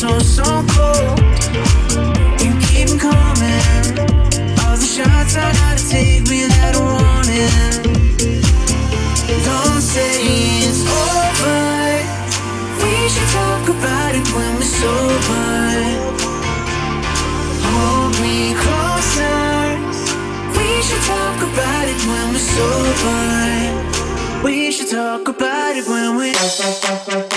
so, so cold. You keep coming. All the shots I gotta take. Don't say it's over. We should talk about it when we're sober. Hold me closer. We should talk about it when we're sober. We should talk about it when we're